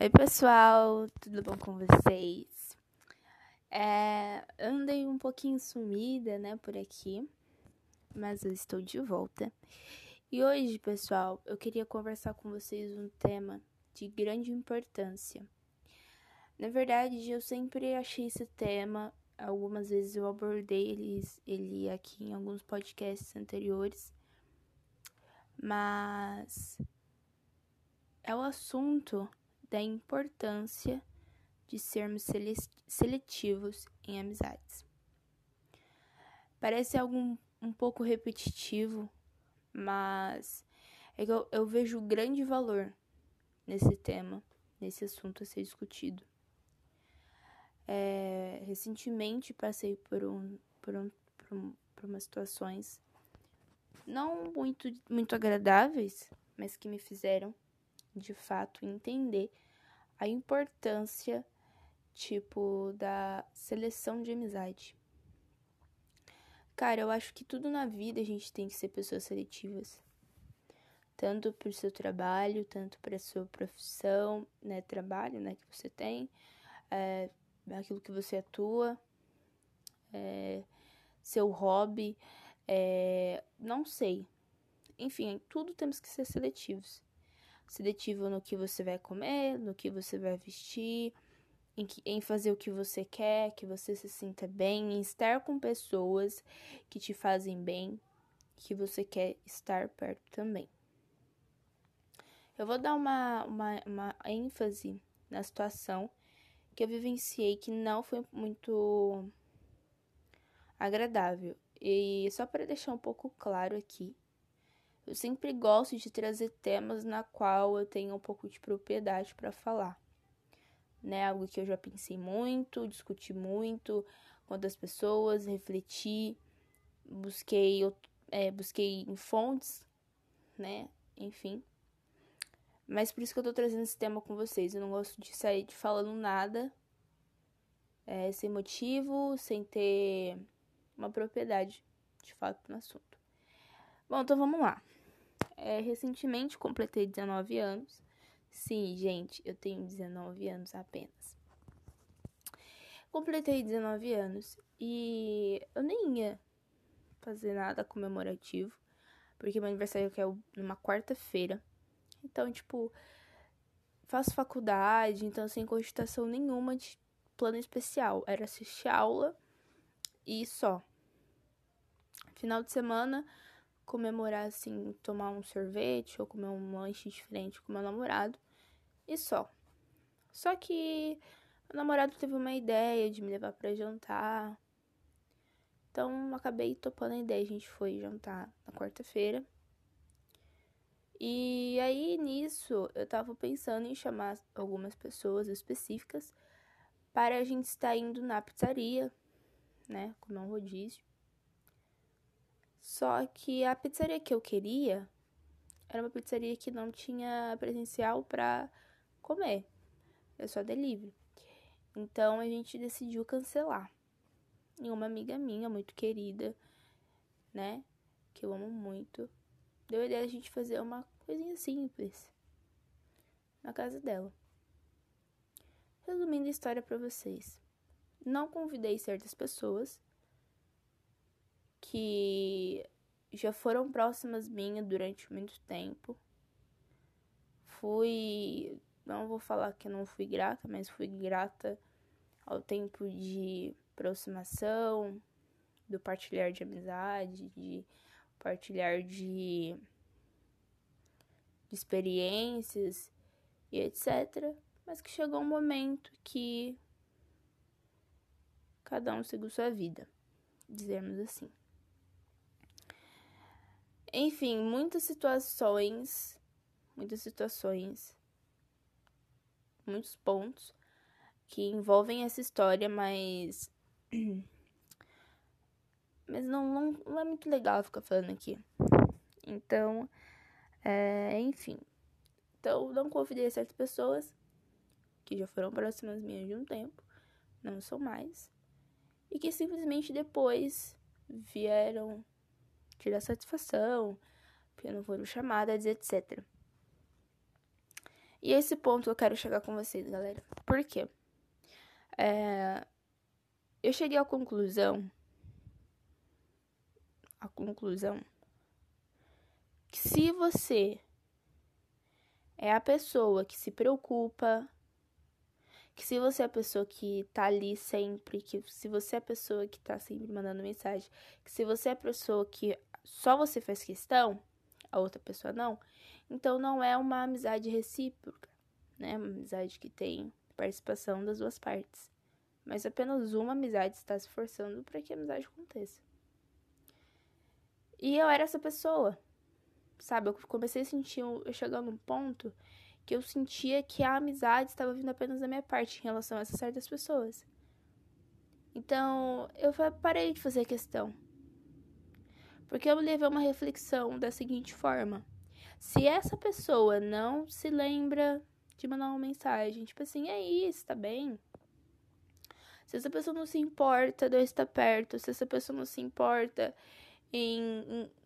Oi, pessoal, tudo bom com vocês? É, andei um pouquinho sumida, né, por aqui, mas eu estou de volta. E hoje, pessoal, eu queria conversar com vocês um tema de grande importância. Na verdade, eu sempre achei esse tema, algumas vezes eu abordei ele, ele aqui em alguns podcasts anteriores, mas é o assunto da importância de sermos seletivos em amizades. Parece algo um pouco repetitivo, mas é que eu, eu vejo grande valor nesse tema, nesse assunto a ser discutido. É, recentemente passei por, um, por, um, por, um, por umas situações não muito, muito agradáveis, mas que me fizeram de fato entender a importância tipo da seleção de amizade. Cara, eu acho que tudo na vida a gente tem que ser pessoas seletivas. Tanto para o seu trabalho, tanto para a sua profissão, né, trabalho, né, que você tem, é, aquilo que você atua, é, seu hobby, é, não sei. Enfim, tudo temos que ser seletivos seletivo no que você vai comer, no que você vai vestir, em, que, em fazer o que você quer, que você se sinta bem, em estar com pessoas que te fazem bem, que você quer estar perto também. Eu vou dar uma, uma, uma ênfase na situação que eu vivenciei que não foi muito agradável. E só para deixar um pouco claro aqui, eu sempre gosto de trazer temas na qual eu tenho um pouco de propriedade para falar. Né? Algo que eu já pensei muito, discuti muito com outras pessoas, refleti, busquei, é, busquei em fontes, né? Enfim. Mas por isso que eu tô trazendo esse tema com vocês. Eu não gosto de sair de falando nada é, sem motivo, sem ter uma propriedade de fato no assunto. Bom, então vamos lá. É, recentemente completei 19 anos. Sim, gente, eu tenho 19 anos apenas. Completei 19 anos e eu nem ia fazer nada comemorativo, porque meu aniversário é numa quarta-feira. Então, tipo, faço faculdade, então sem cogitação nenhuma de plano especial. Era assistir aula e só. Final de semana, comemorar assim, tomar um sorvete ou comer um lanche diferente com meu namorado e só. Só que o namorado teve uma ideia de me levar para jantar. Então acabei topando a ideia, a gente foi jantar na quarta-feira. E aí nisso eu tava pensando em chamar algumas pessoas específicas para a gente estar indo na pizzaria, né, comer um rodízio. Só que a pizzaria que eu queria era uma pizzaria que não tinha presencial para comer. É só delivery. Então a gente decidiu cancelar. E uma amiga minha, muito querida, né? Que eu amo muito, deu a ideia de a gente fazer uma coisinha simples na casa dela. Resumindo a história para vocês. Não convidei certas pessoas que já foram próximas minhas durante muito tempo. Fui, não vou falar que não fui grata, mas fui grata ao tempo de aproximação, do partilhar de amizade, de partilhar de, de experiências e etc. Mas que chegou um momento que cada um seguiu sua vida, dizermos assim. Enfim, muitas situações, muitas situações, muitos pontos que envolvem essa história, mas. Mas não, não, não é muito legal ficar falando aqui. Então, é, enfim. Então, não convidei certas pessoas que já foram próximas minhas de um tempo, não são mais, e que simplesmente depois vieram tirar satisfação, porque não foram chamadas, etc. E esse ponto eu quero chegar com vocês, galera. Por quê? É, eu cheguei à conclusão. A conclusão. Que se você é a pessoa que se preocupa, que se você é a pessoa que tá ali sempre, que se você é a pessoa que tá sempre mandando mensagem, que se você é a pessoa que só você faz questão, a outra pessoa não, então não é uma amizade recíproca, né? Uma amizade que tem participação das duas partes. Mas apenas uma amizade está se esforçando para que a amizade aconteça. E eu era essa pessoa. Sabe, eu comecei a sentir, eu chegando num ponto que eu sentia que a amizade estava vindo apenas da minha parte em relação a essas certas pessoas. Então, eu parei de fazer questão. Porque eu levei uma reflexão da seguinte forma: se essa pessoa não se lembra de mandar uma mensagem, tipo assim, é isso, tá bem? Se essa pessoa não se importa de eu estar perto, se essa pessoa não se importa em,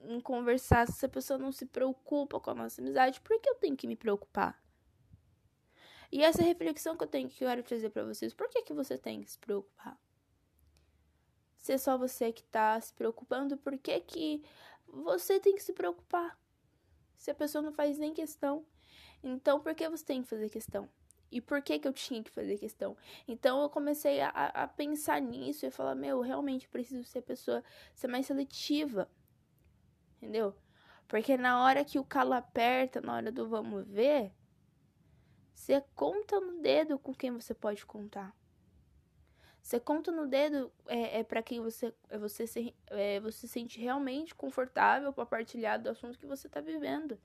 em, em, conversar, se essa pessoa não se preocupa com a nossa amizade, por que eu tenho que me preocupar? E essa reflexão que eu tenho que eu quero trazer para vocês, por que, que você tem que se preocupar? Se é só você que tá se preocupando, por que, que você tem que se preocupar? Se a pessoa não faz nem questão, então por que você tem que fazer questão? E por que, que eu tinha que fazer questão? Então eu comecei a, a pensar nisso e falar, meu, realmente preciso ser pessoa, ser mais seletiva. Entendeu? Porque na hora que o calo aperta, na hora do vamos ver, você conta no dedo com quem você pode contar. Você conta no dedo é, é para quem você é, você se, é, você se sente realmente confortável para partilhar do assunto que você está vivendo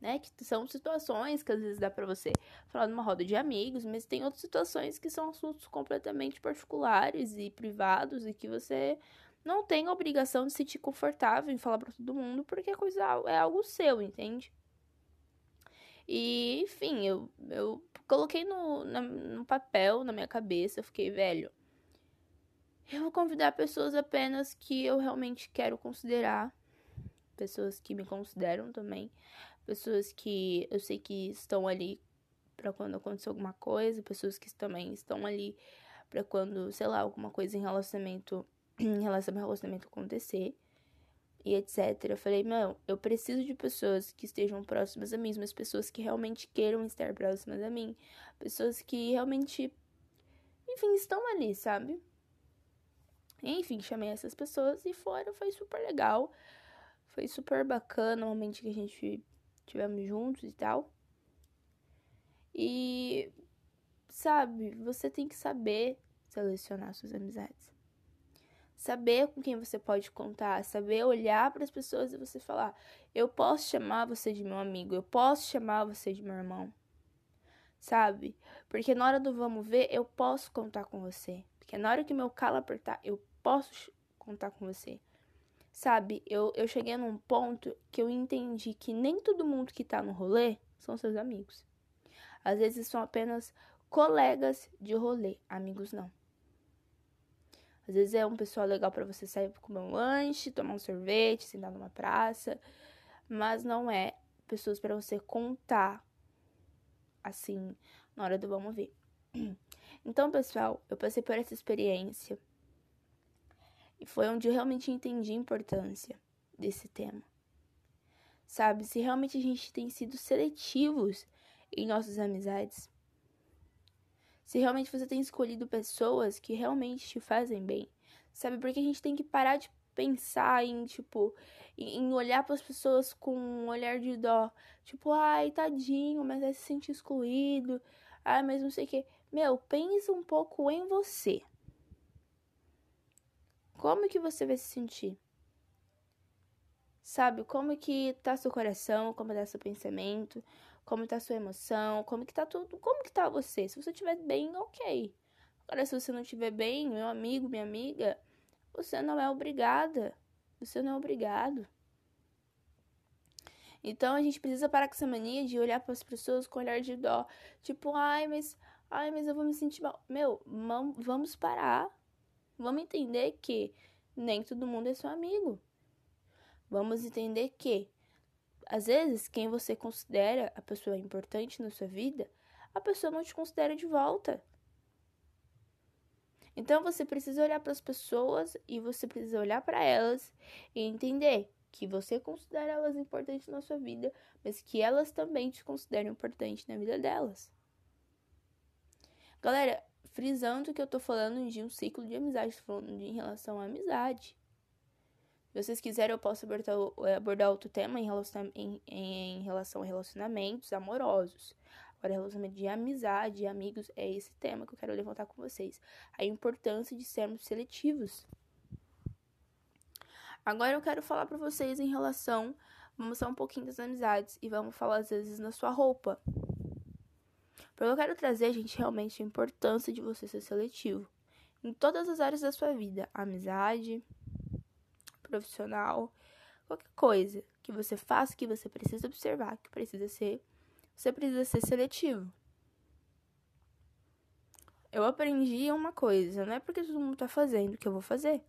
né? Que são situações que às vezes dá para você falar numa roda de amigos, mas tem outras situações que são assuntos completamente particulares e privados e que você não tem a obrigação de se sentir confortável em falar para todo mundo, porque a coisa é algo seu, entende? E, enfim, eu, eu coloquei no, na, no papel, na minha cabeça, eu fiquei, velho, eu vou convidar pessoas apenas que eu realmente quero considerar, pessoas que me consideram também, pessoas que eu sei que estão ali para quando acontecer alguma coisa, pessoas que também estão ali para quando, sei lá, alguma coisa em relacionamento em relação ao relacionamento acontecer e etc. Eu falei, meu, eu preciso de pessoas que estejam próximas a mim, mas pessoas que realmente queiram estar próximas a mim, pessoas que realmente, enfim, estão ali, sabe? Enfim, chamei essas pessoas e foram, foi super legal. Foi super bacana o momento que a gente tivemos juntos e tal. E sabe, você tem que saber selecionar suas amizades. Saber com quem você pode contar, saber olhar para as pessoas e você falar: eu posso chamar você de meu amigo, eu posso chamar você de meu irmão. Sabe? Porque na hora do vamos ver, eu posso contar com você. Porque na hora que meu calo apertar, eu posso contar com você. Sabe, eu, eu cheguei num ponto que eu entendi que nem todo mundo que tá no rolê são seus amigos. Às vezes são apenas colegas de rolê, amigos não. Às vezes é um pessoal legal para você sair comer um lanche, tomar um sorvete, sentar numa praça, mas não é pessoas para você contar assim na hora do vamos ver. Então, pessoal, eu passei por essa experiência e foi onde eu realmente entendi a importância desse tema. Sabe, se realmente a gente tem sido seletivos em nossas amizades, se realmente você tem escolhido pessoas que realmente te fazem bem, sabe? Porque a gente tem que parar de pensar em, tipo, em olhar para as pessoas com um olhar de dó. Tipo, ai, tadinho, mas vai se sentir excluído. Ai, mas não sei o que. Meu, pensa um pouco em você. Como que você vai se sentir? Sabe, como que tá seu coração, como tá seu pensamento, como tá sua emoção, como que tá tudo, como que tá você? Se você estiver bem, ok. Agora, se você não estiver bem, meu amigo, minha amiga, você não é obrigada. Você não é obrigado. Então a gente precisa parar com essa mania de olhar para as pessoas com olhar de dó. Tipo, ai, mas, ai, mas eu vou me sentir mal. Meu, vamos parar. Vamos entender que nem todo mundo é seu amigo. Vamos entender que às vezes, quem você considera a pessoa importante na sua vida, a pessoa não te considera de volta. Então você precisa olhar para as pessoas e você precisa olhar para elas e entender que você considera elas importantes na sua vida, mas que elas também te consideram importante na vida delas. Galera, frisando que eu tô falando de um ciclo de amizade, falando de em relação à amizade. Se vocês quiserem, eu posso abordar, abordar outro tema em relação, em, em relação a relacionamentos amorosos. Agora, relacionamento de amizade, de amigos, é esse tema que eu quero levantar com vocês. A importância de sermos seletivos. Agora eu quero falar para vocês em relação, vamos falar um pouquinho das amizades e vamos falar às vezes na sua roupa. Porque eu quero trazer, gente, realmente a importância de você ser seletivo em todas as áreas da sua vida, amizade, profissional, qualquer coisa que você faça, que você precisa observar, que precisa ser você precisa ser seletivo. Eu aprendi uma coisa, não é porque todo mundo tá fazendo que eu vou fazer.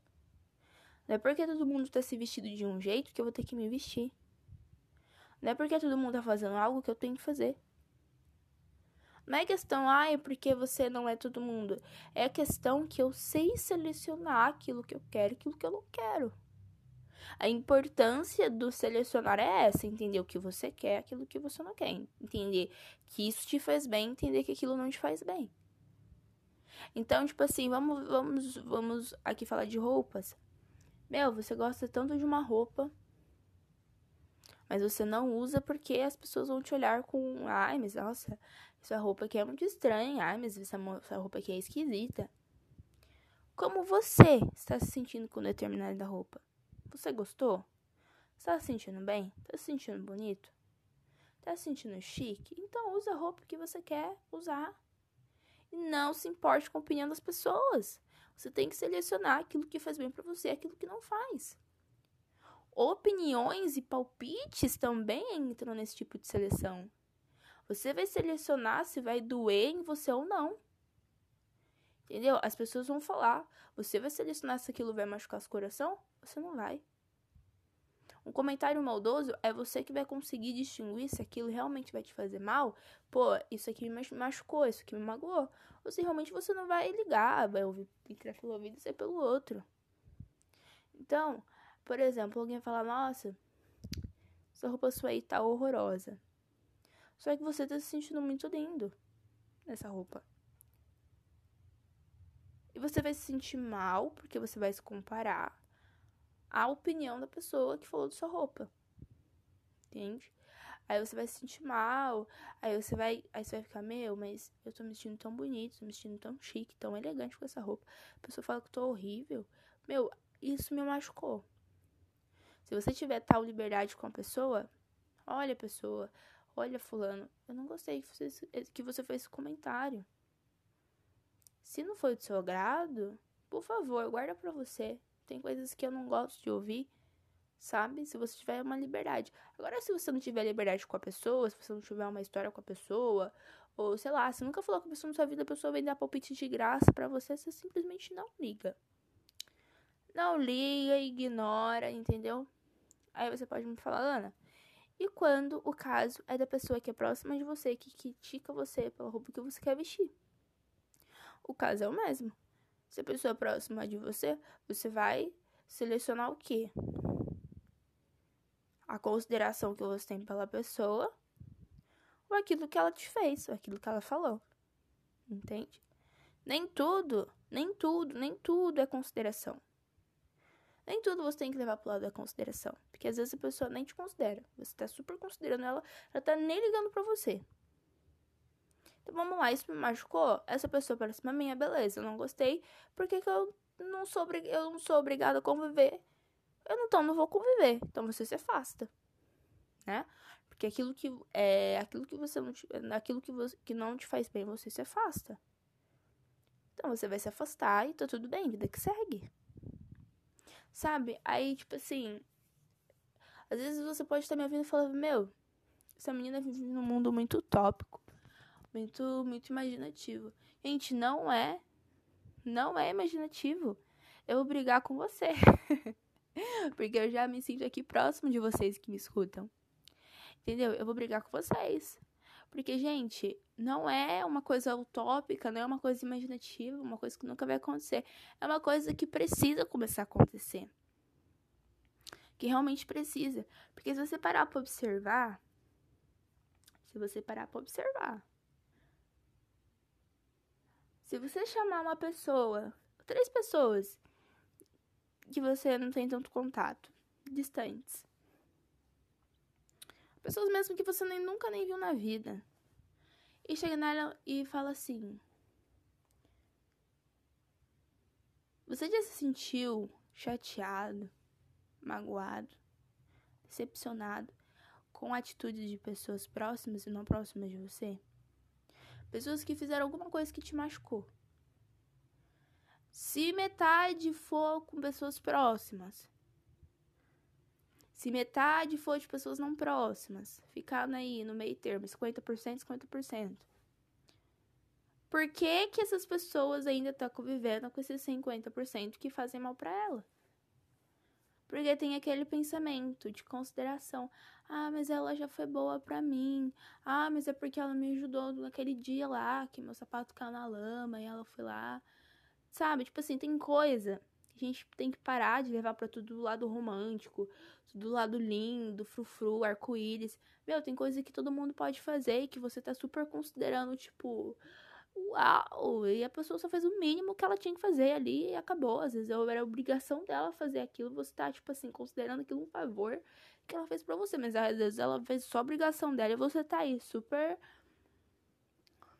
Não é porque todo mundo tá se vestindo de um jeito que eu vou ter que me vestir. Não é porque todo mundo tá fazendo algo que eu tenho que fazer. Não é questão, ah, é porque você não é todo mundo. É questão que eu sei selecionar aquilo que eu quero e aquilo que eu não quero. A importância do selecionar é essa, entender o que você quer, aquilo que você não quer, entender que isso te faz bem, entender que aquilo não te faz bem. Então, tipo assim, vamos, vamos, vamos aqui falar de roupas. Meu, você gosta tanto de uma roupa, mas você não usa porque as pessoas vão te olhar com, ai, mas nossa, essa roupa aqui é muito estranha, ai, mas essa, essa roupa aqui é esquisita. Como você está se sentindo com determinada roupa? Você gostou? Está se sentindo bem? Está se sentindo bonito? Está se sentindo chique? Então usa a roupa que você quer usar. E não se importe com a opinião das pessoas. Você tem que selecionar aquilo que faz bem para você aquilo que não faz. Opiniões e palpites também entram nesse tipo de seleção. Você vai selecionar se vai doer em você ou não. Entendeu? As pessoas vão falar. Você vai selecionar se aquilo vai machucar seu coração? Você não vai. Um comentário maldoso é você que vai conseguir distinguir se aquilo realmente vai te fazer mal. Pô, isso aqui me machucou, isso aqui me magoou. Ou se realmente você não vai ligar, vai ouvir, entrar pelo ouvido e ser pelo outro. Então, por exemplo, alguém fala, nossa, essa roupa sua aí tá horrorosa. Só que você tá se sentindo muito lindo nessa roupa. E você vai se sentir mal, porque você vai se comparar à opinião da pessoa que falou de sua roupa. Entende? Aí você vai se sentir mal, aí você vai, aí você vai ficar, meu, mas eu tô me sentindo tão bonito, tô me sentindo tão chique, tão elegante com essa roupa. A pessoa fala que eu tô horrível. Meu, isso me machucou. Se você tiver tal liberdade com a pessoa, olha pessoa, olha fulano, eu não gostei que você, que você fez esse comentário. Se não foi do seu agrado, por favor, guarda pra você. Tem coisas que eu não gosto de ouvir, sabe? Se você tiver uma liberdade. Agora, se você não tiver liberdade com a pessoa, se você não tiver uma história com a pessoa, ou sei lá, se nunca falou com a pessoa na sua vida, a pessoa vem dar palpite de graça para você, você simplesmente não liga. Não liga, ignora, entendeu? Aí você pode me falar, Ana. E quando o caso é da pessoa que é próxima de você, que critica você pela roupa que você quer vestir? o caso é o mesmo. Se a pessoa é próxima de você, você vai selecionar o quê? A consideração que você tem pela pessoa ou aquilo que ela te fez, ou aquilo que ela falou. Entende? Nem tudo, nem tudo, nem tudo é consideração. Nem tudo você tem que levar pro lado da consideração. Porque às vezes a pessoa nem te considera. Você tá super considerando ela, ela tá nem ligando pra você. Então vamos lá, isso me machucou? Essa pessoa parece uma minha, beleza, eu não gostei. Por que, que eu não sou eu não sou obrigada a conviver? Eu não, então não vou conviver. Então você se afasta. Né? Porque aquilo que é aquilo que você não te, aquilo que você que não te faz bem, você se afasta. Então você vai se afastar e tá tudo bem, vida que segue. Sabe? Aí, tipo assim, às vezes você pode estar me ouvindo e falando, meu, essa menina vive num mundo muito utópico muito, muito imaginativo. Gente, não é. Não é imaginativo. Eu vou brigar com você. Porque eu já me sinto aqui próximo de vocês que me escutam. Entendeu? Eu vou brigar com vocês. Porque, gente, não é uma coisa utópica, não é uma coisa imaginativa, uma coisa que nunca vai acontecer. É uma coisa que precisa começar a acontecer. Que realmente precisa. Porque se você parar para observar, se você parar para observar, se você chamar uma pessoa, três pessoas que você não tem tanto contato, distantes, pessoas mesmo que você nem nunca nem viu na vida, e chega nela e fala assim: Você já se sentiu chateado, magoado, decepcionado com atitudes de pessoas próximas e não próximas de você? Pessoas que fizeram alguma coisa que te machucou. Se metade for com pessoas próximas, se metade for de pessoas não próximas, ficando aí no meio termo, 50%, 50%. Por que, que essas pessoas ainda estão tá convivendo com esses 50% que fazem mal para ela? Porque tem aquele pensamento de consideração. Ah, mas ela já foi boa para mim. Ah, mas é porque ela me ajudou naquele dia lá que meu sapato caiu na lama e ela foi lá. Sabe? Tipo assim, tem coisa a gente tem que parar de levar para tudo do lado romântico, do lado lindo, frufru, arco-íris. Meu, tem coisa que todo mundo pode fazer e que você tá super considerando, tipo, uau! E a pessoa só fez o mínimo que ela tinha que fazer ali e acabou. Às vezes era obrigação dela fazer aquilo, você tá, tipo assim, considerando aquilo um favor que ela fez para você. Mas às vezes ela fez só obrigação dela e você tá aí super.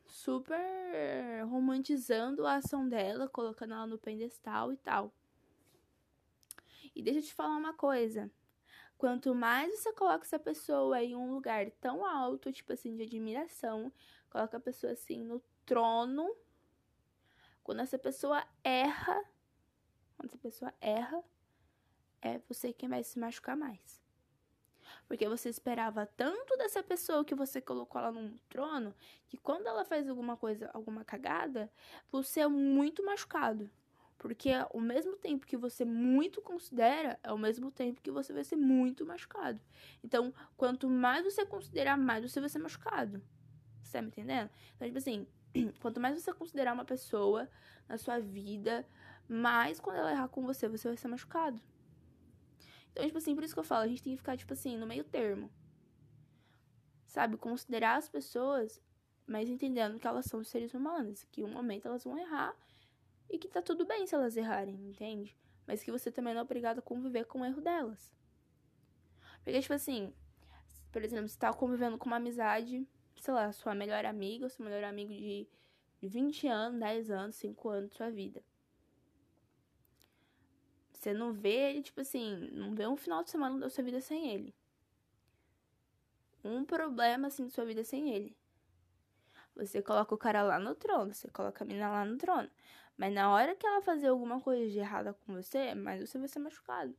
Super romantizando a ação dela, colocando ela no pedestal e tal. E deixa eu te falar uma coisa. Quanto mais você coloca essa pessoa em um lugar tão alto, tipo assim, de admiração, coloca a pessoa assim no trono. Quando essa pessoa erra, quando essa pessoa erra, é você quem vai se machucar mais. Porque você esperava tanto dessa pessoa que você colocou ela num trono, que quando ela faz alguma coisa, alguma cagada, você é muito machucado. Porque ao mesmo tempo que você muito considera, é ao mesmo tempo que você vai ser muito machucado. Então, quanto mais você considerar, mais você vai ser machucado. Você tá me entendendo? Então, tipo assim, quanto mais você considerar uma pessoa na sua vida, mais quando ela errar com você, você vai ser machucado. Então, tipo assim, por isso que eu falo, a gente tem que ficar, tipo assim, no meio termo. Sabe? Considerar as pessoas, mas entendendo que elas são seres humanos. Que um momento elas vão errar e que tá tudo bem se elas errarem, entende? Mas que você também não é obrigado a conviver com o erro delas. Porque, tipo assim, por exemplo, você tá convivendo com uma amizade, sei lá, sua melhor amiga, seu melhor amigo de 20 anos, 10 anos, 5 anos de sua vida. Você não vê ele, tipo assim, não vê um final de semana da sua vida sem ele. Um problema, assim, da sua vida sem ele. Você coloca o cara lá no trono, você coloca a menina lá no trono. Mas na hora que ela fazer alguma coisa de errada com você, mais você vai ser machucado.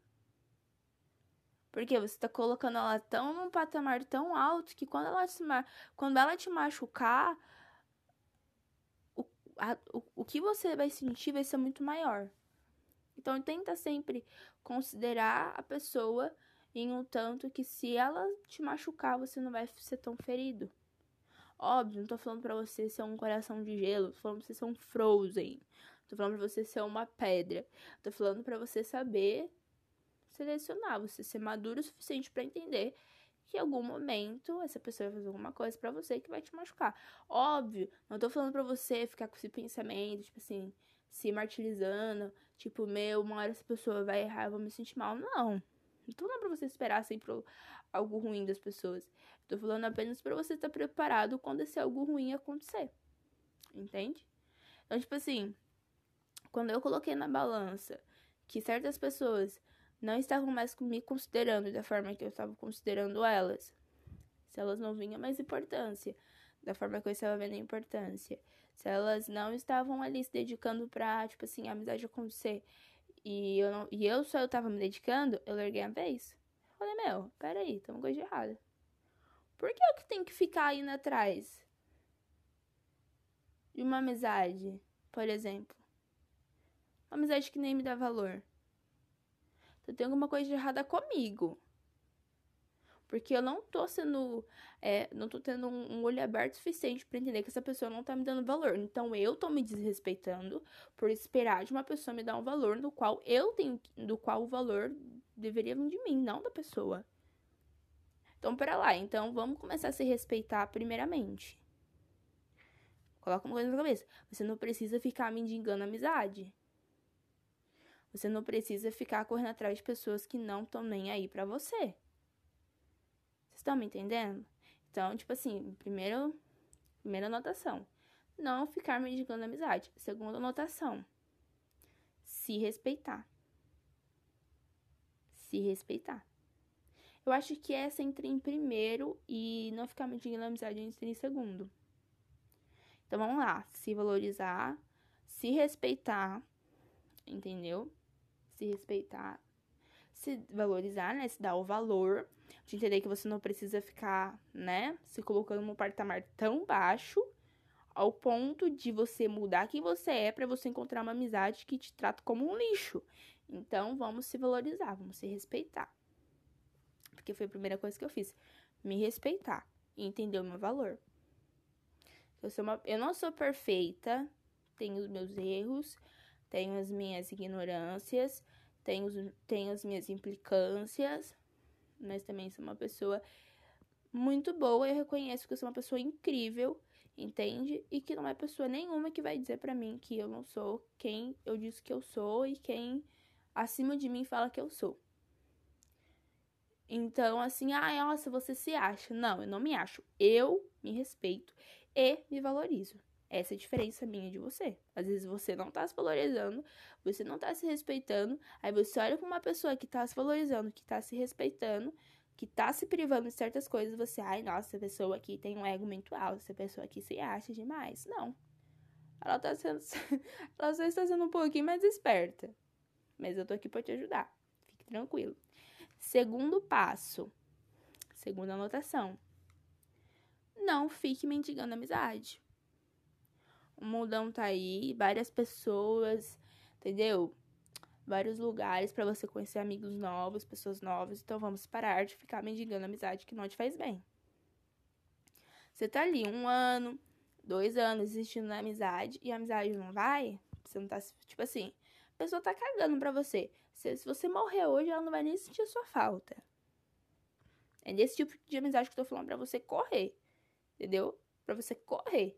Porque você tá colocando ela tão num patamar tão alto que quando ela, se, quando ela te machucar, o, a, o, o que você vai sentir vai ser muito maior. Então tenta sempre considerar a pessoa em um tanto que se ela te machucar, você não vai ser tão ferido. Óbvio, não tô falando pra você ser um coração de gelo, tô falando pra você ser um Frozen. Tô falando pra você ser uma pedra. Tô falando pra você saber selecionar, você ser maduro o suficiente para entender que em algum momento essa pessoa vai fazer alguma coisa para você que vai te machucar. Óbvio, não tô falando pra você ficar com esse pensamento, tipo assim, se martirizando, tipo, meu, uma hora essa pessoa vai errar, eu vou me sentir mal. Não. Não tô falando pra você esperar sempre algo ruim das pessoas. Tô falando apenas para você estar preparado quando esse algo ruim acontecer. Entende? Então, tipo assim, quando eu coloquei na balança que certas pessoas não estavam mais me considerando da forma que eu estava considerando elas, se elas não vinham mais importância, da forma que eu estava vendo a importância, se elas não estavam ali se dedicando pra, tipo assim, a amizade acontecer, e eu, não, e eu só eu tava me dedicando, eu larguei a vez. Falei, meu, peraí, tem uma coisa errada. Por que eu que tenho que ficar indo atrás de uma amizade, por exemplo? Uma amizade que nem me dá valor. Então tem alguma coisa errada comigo. Porque eu não tô sendo. É, não tô tendo um, olho aberto suficiente para entender que essa pessoa não tá me dando valor. Então eu tô me desrespeitando por esperar de uma pessoa me dar um valor do qual eu tenho. Do qual o valor deveria vir de mim, não da pessoa. Então, pera lá. Então, vamos começar a se respeitar primeiramente. Coloca uma coisa na cabeça. Você não precisa ficar mendigando amizade. Você não precisa ficar correndo atrás de pessoas que não estão nem aí para você. Estão me entendendo? Então, tipo assim, primeiro, primeira anotação. Não ficar mendigando amizade. Segunda anotação. Se respeitar. Se respeitar. Eu acho que essa entra em primeiro e não ficar mendigando amizade entra em segundo. Então vamos lá. Se valorizar, se respeitar, entendeu? Se respeitar, se valorizar, né? Se dar o valor de entender que você não precisa ficar, né, se colocando num patamar tão baixo ao ponto de você mudar quem você é para você encontrar uma amizade que te trata como um lixo. Então, vamos se valorizar, vamos se respeitar. Porque foi a primeira coisa que eu fiz, me respeitar e entender o meu valor. Eu sou uma, eu não sou perfeita, tenho os meus erros, tenho as minhas ignorâncias, tenho, tenho as minhas implicâncias, mas também sou uma pessoa muito boa. Eu reconheço que eu sou uma pessoa incrível, entende? E que não é pessoa nenhuma que vai dizer para mim que eu não sou quem eu disse que eu sou e quem acima de mim fala que eu sou. Então, assim, ah, nossa, você se acha. Não, eu não me acho. Eu me respeito e me valorizo. Essa é a diferença minha de você. Às vezes você não tá se valorizando, você não tá se respeitando, aí você olha pra uma pessoa que tá se valorizando, que tá se respeitando, que tá se privando de certas coisas, você, ai, nossa, essa pessoa aqui tem um ego muito alto, essa pessoa aqui se acha demais. Não. Ela tá sendo. ela só está sendo um pouquinho mais esperta. Mas eu tô aqui pra te ajudar. Fique tranquilo. Segundo passo. Segunda anotação. Não fique mendigando amizade. O mundão tá aí, várias pessoas, entendeu? Vários lugares para você conhecer amigos novos, pessoas novas. Então vamos parar de ficar mendigando amizade que não te faz bem. Você tá ali um ano, dois anos existindo na amizade e a amizade não vai, você não tá. Tipo assim, a pessoa tá cagando pra você. Se, se você morrer hoje, ela não vai nem sentir a sua falta. É desse tipo de amizade que eu tô falando pra você correr. Entendeu? Pra você correr.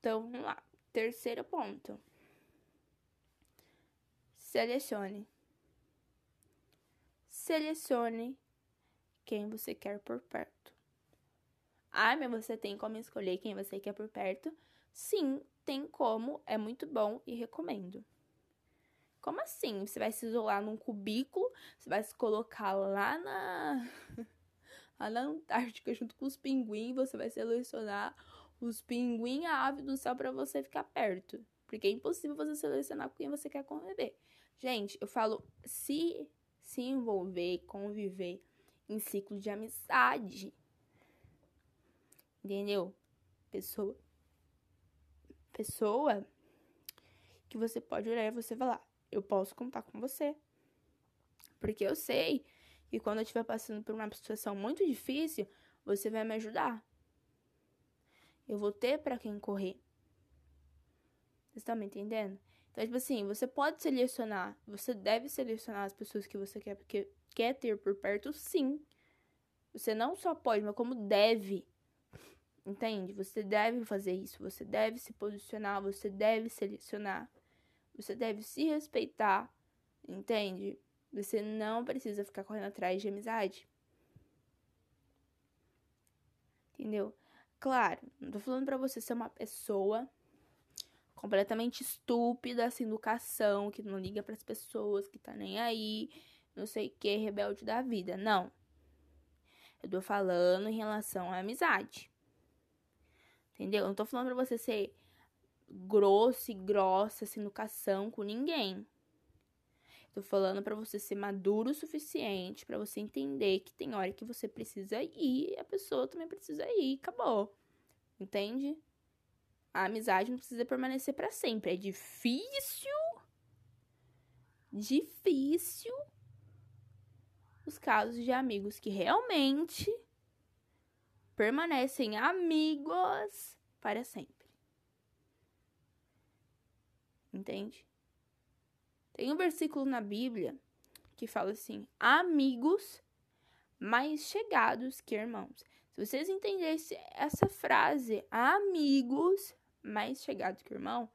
Então, vamos lá. Terceiro ponto. Selecione. Selecione quem você quer por perto. Ah, mas você tem como escolher quem você quer por perto? Sim, tem como, é muito bom e recomendo. Como assim? Você vai se isolar num cubículo, você vai se colocar lá na lá na Antártica junto com os pinguins, você vai selecionar os pinguins, a ave do céu para você ficar perto. Porque é impossível você selecionar com quem você quer conviver. Gente, eu falo se se envolver, conviver em ciclo de amizade. Entendeu? Pessoa pessoa que você pode olhar e você falar, eu posso contar com você. Porque eu sei que quando eu estiver passando por uma situação muito difícil, você vai me ajudar. Eu vou ter para quem correr. Vocês estão me entendendo? Então, tipo assim, você pode selecionar, você deve selecionar as pessoas que você quer, porque quer ter por perto, sim. Você não só pode, mas como deve. Entende? Você deve fazer isso, você deve se posicionar, você deve selecionar. Você deve se respeitar, entende? Você não precisa ficar correndo atrás de amizade. Entendeu? Claro, não tô falando pra você ser uma pessoa completamente estúpida, sem educação, que não liga para as pessoas, que tá nem aí, não sei o que, rebelde da vida. Não. Eu tô falando em relação à amizade. Entendeu? Eu não tô falando pra você ser grosso e grossa, sem educação com ninguém. Tô falando para você ser maduro o suficiente para você entender que tem hora que você precisa ir e a pessoa também precisa ir, acabou. Entende? A amizade não precisa permanecer para sempre. É difícil. Difícil os casos de amigos que realmente permanecem amigos para sempre. Entende? Tem um versículo na Bíblia que fala assim: amigos mais chegados que irmãos. Se vocês entendessem essa frase, amigos mais chegados que irmão,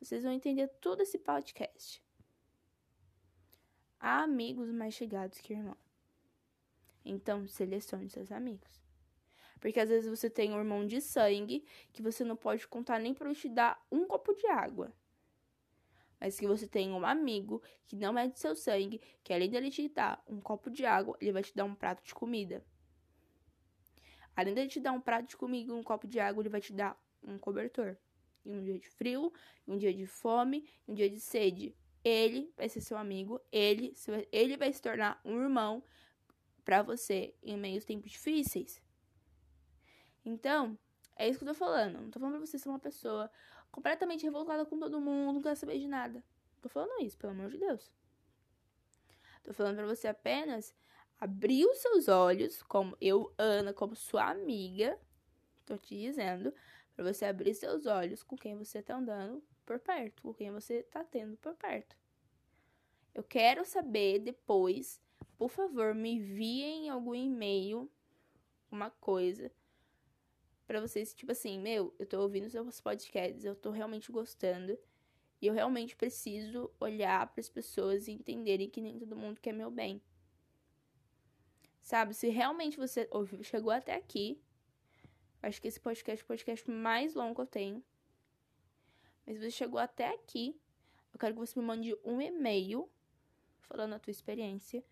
vocês vão entender todo esse podcast. Há amigos mais chegados que irmão. Então, selecione seus amigos. Porque às vezes você tem um irmão de sangue que você não pode contar nem para te dar um copo de água. Mas que você tem um amigo que não é de seu sangue, que além dele te dar um copo de água, ele vai te dar um prato de comida. Além dele te dar um prato de comida e um copo de água, ele vai te dar um cobertor. Em um dia de frio, um dia de fome, um dia de sede. Ele vai ser seu amigo, ele, ele vai se tornar um irmão para você em meios tempos difíceis. Então, é isso que eu tô falando. Não tô falando pra você ser uma pessoa completamente revoltada com todo mundo, não quer saber de nada. Tô falando isso, pelo amor de Deus. Tô falando pra você apenas abrir os seus olhos, como eu, Ana, como sua amiga, tô te dizendo, para você abrir seus olhos com quem você tá andando por perto, com quem você tá tendo por perto. Eu quero saber depois, por favor, me enviem algum e-mail, uma coisa, para vocês, tipo assim, meu, eu tô ouvindo seus podcasts, eu tô realmente gostando. E eu realmente preciso olhar para as pessoas e entenderem que nem todo mundo quer meu bem. Sabe, se realmente você ouviu, chegou até aqui, Acho que esse podcast é o podcast mais longo que eu tenho. Mas se você chegou até aqui, eu quero que você me mande um e-mail falando a tua experiência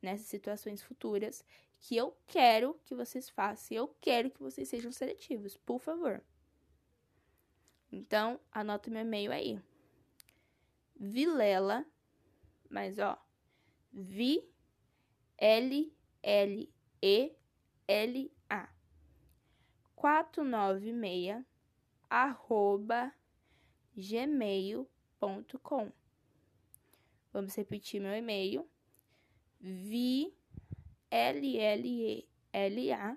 nessas situações futuras que eu quero que vocês façam. Eu quero que vocês sejam seletivos, por favor. Então, anota meu e-mail aí. Vilela, mas ó, V L L E L 496 arroba gmail.com. Vamos repetir meu e-mail. V L L E L A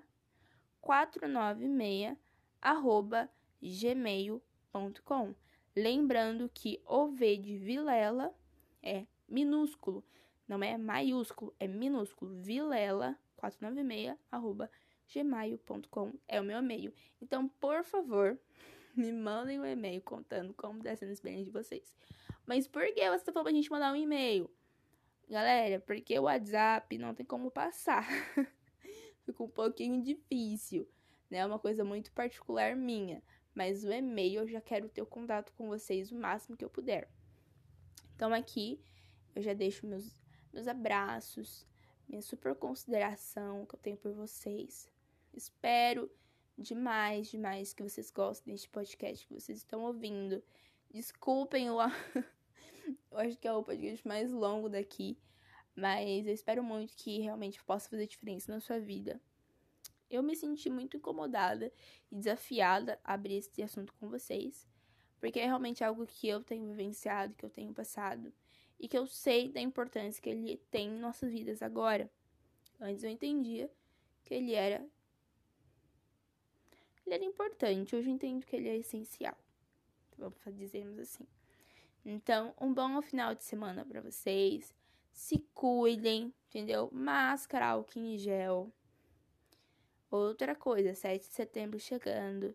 496 arroba gmail.com. Lembrando que o V de Vilela é minúsculo, não é maiúsculo, é minúsculo. Vilela 496 arroba gmail.com é o meu e-mail. Então, por favor, me mandem um e-mail contando como está sendo a experiência de vocês. Mas por que você tá falando pra gente mandar um e-mail? Galera, porque o WhatsApp não tem como passar. Fica um pouquinho difícil, né? É uma coisa muito particular minha. Mas o e-mail eu já quero ter o contato com vocês o máximo que eu puder. Então aqui eu já deixo meus, meus abraços, minha super consideração que eu tenho por vocês. Espero demais, demais que vocês gostem deste podcast que vocês estão ouvindo. Desculpem o. eu acho que é o podcast mais longo daqui. Mas eu espero muito que realmente possa fazer diferença na sua vida. Eu me senti muito incomodada e desafiada a abrir esse assunto com vocês. Porque é realmente algo que eu tenho vivenciado, que eu tenho passado. E que eu sei da importância que ele tem em nossas vidas agora. Antes eu entendia que ele era ele era importante, hoje eu entendo que ele é essencial. Vamos dizermos assim. Então, um bom final de semana para vocês. Se cuidem, entendeu? Máscara, álcool em gel. Outra coisa, 7 de setembro chegando.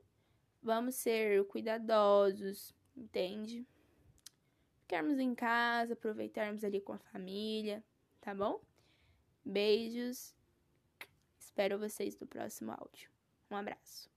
Vamos ser cuidadosos, entende? Ficarmos em casa, aproveitarmos ali com a família, tá bom? Beijos. Espero vocês no próximo áudio. Um abraço.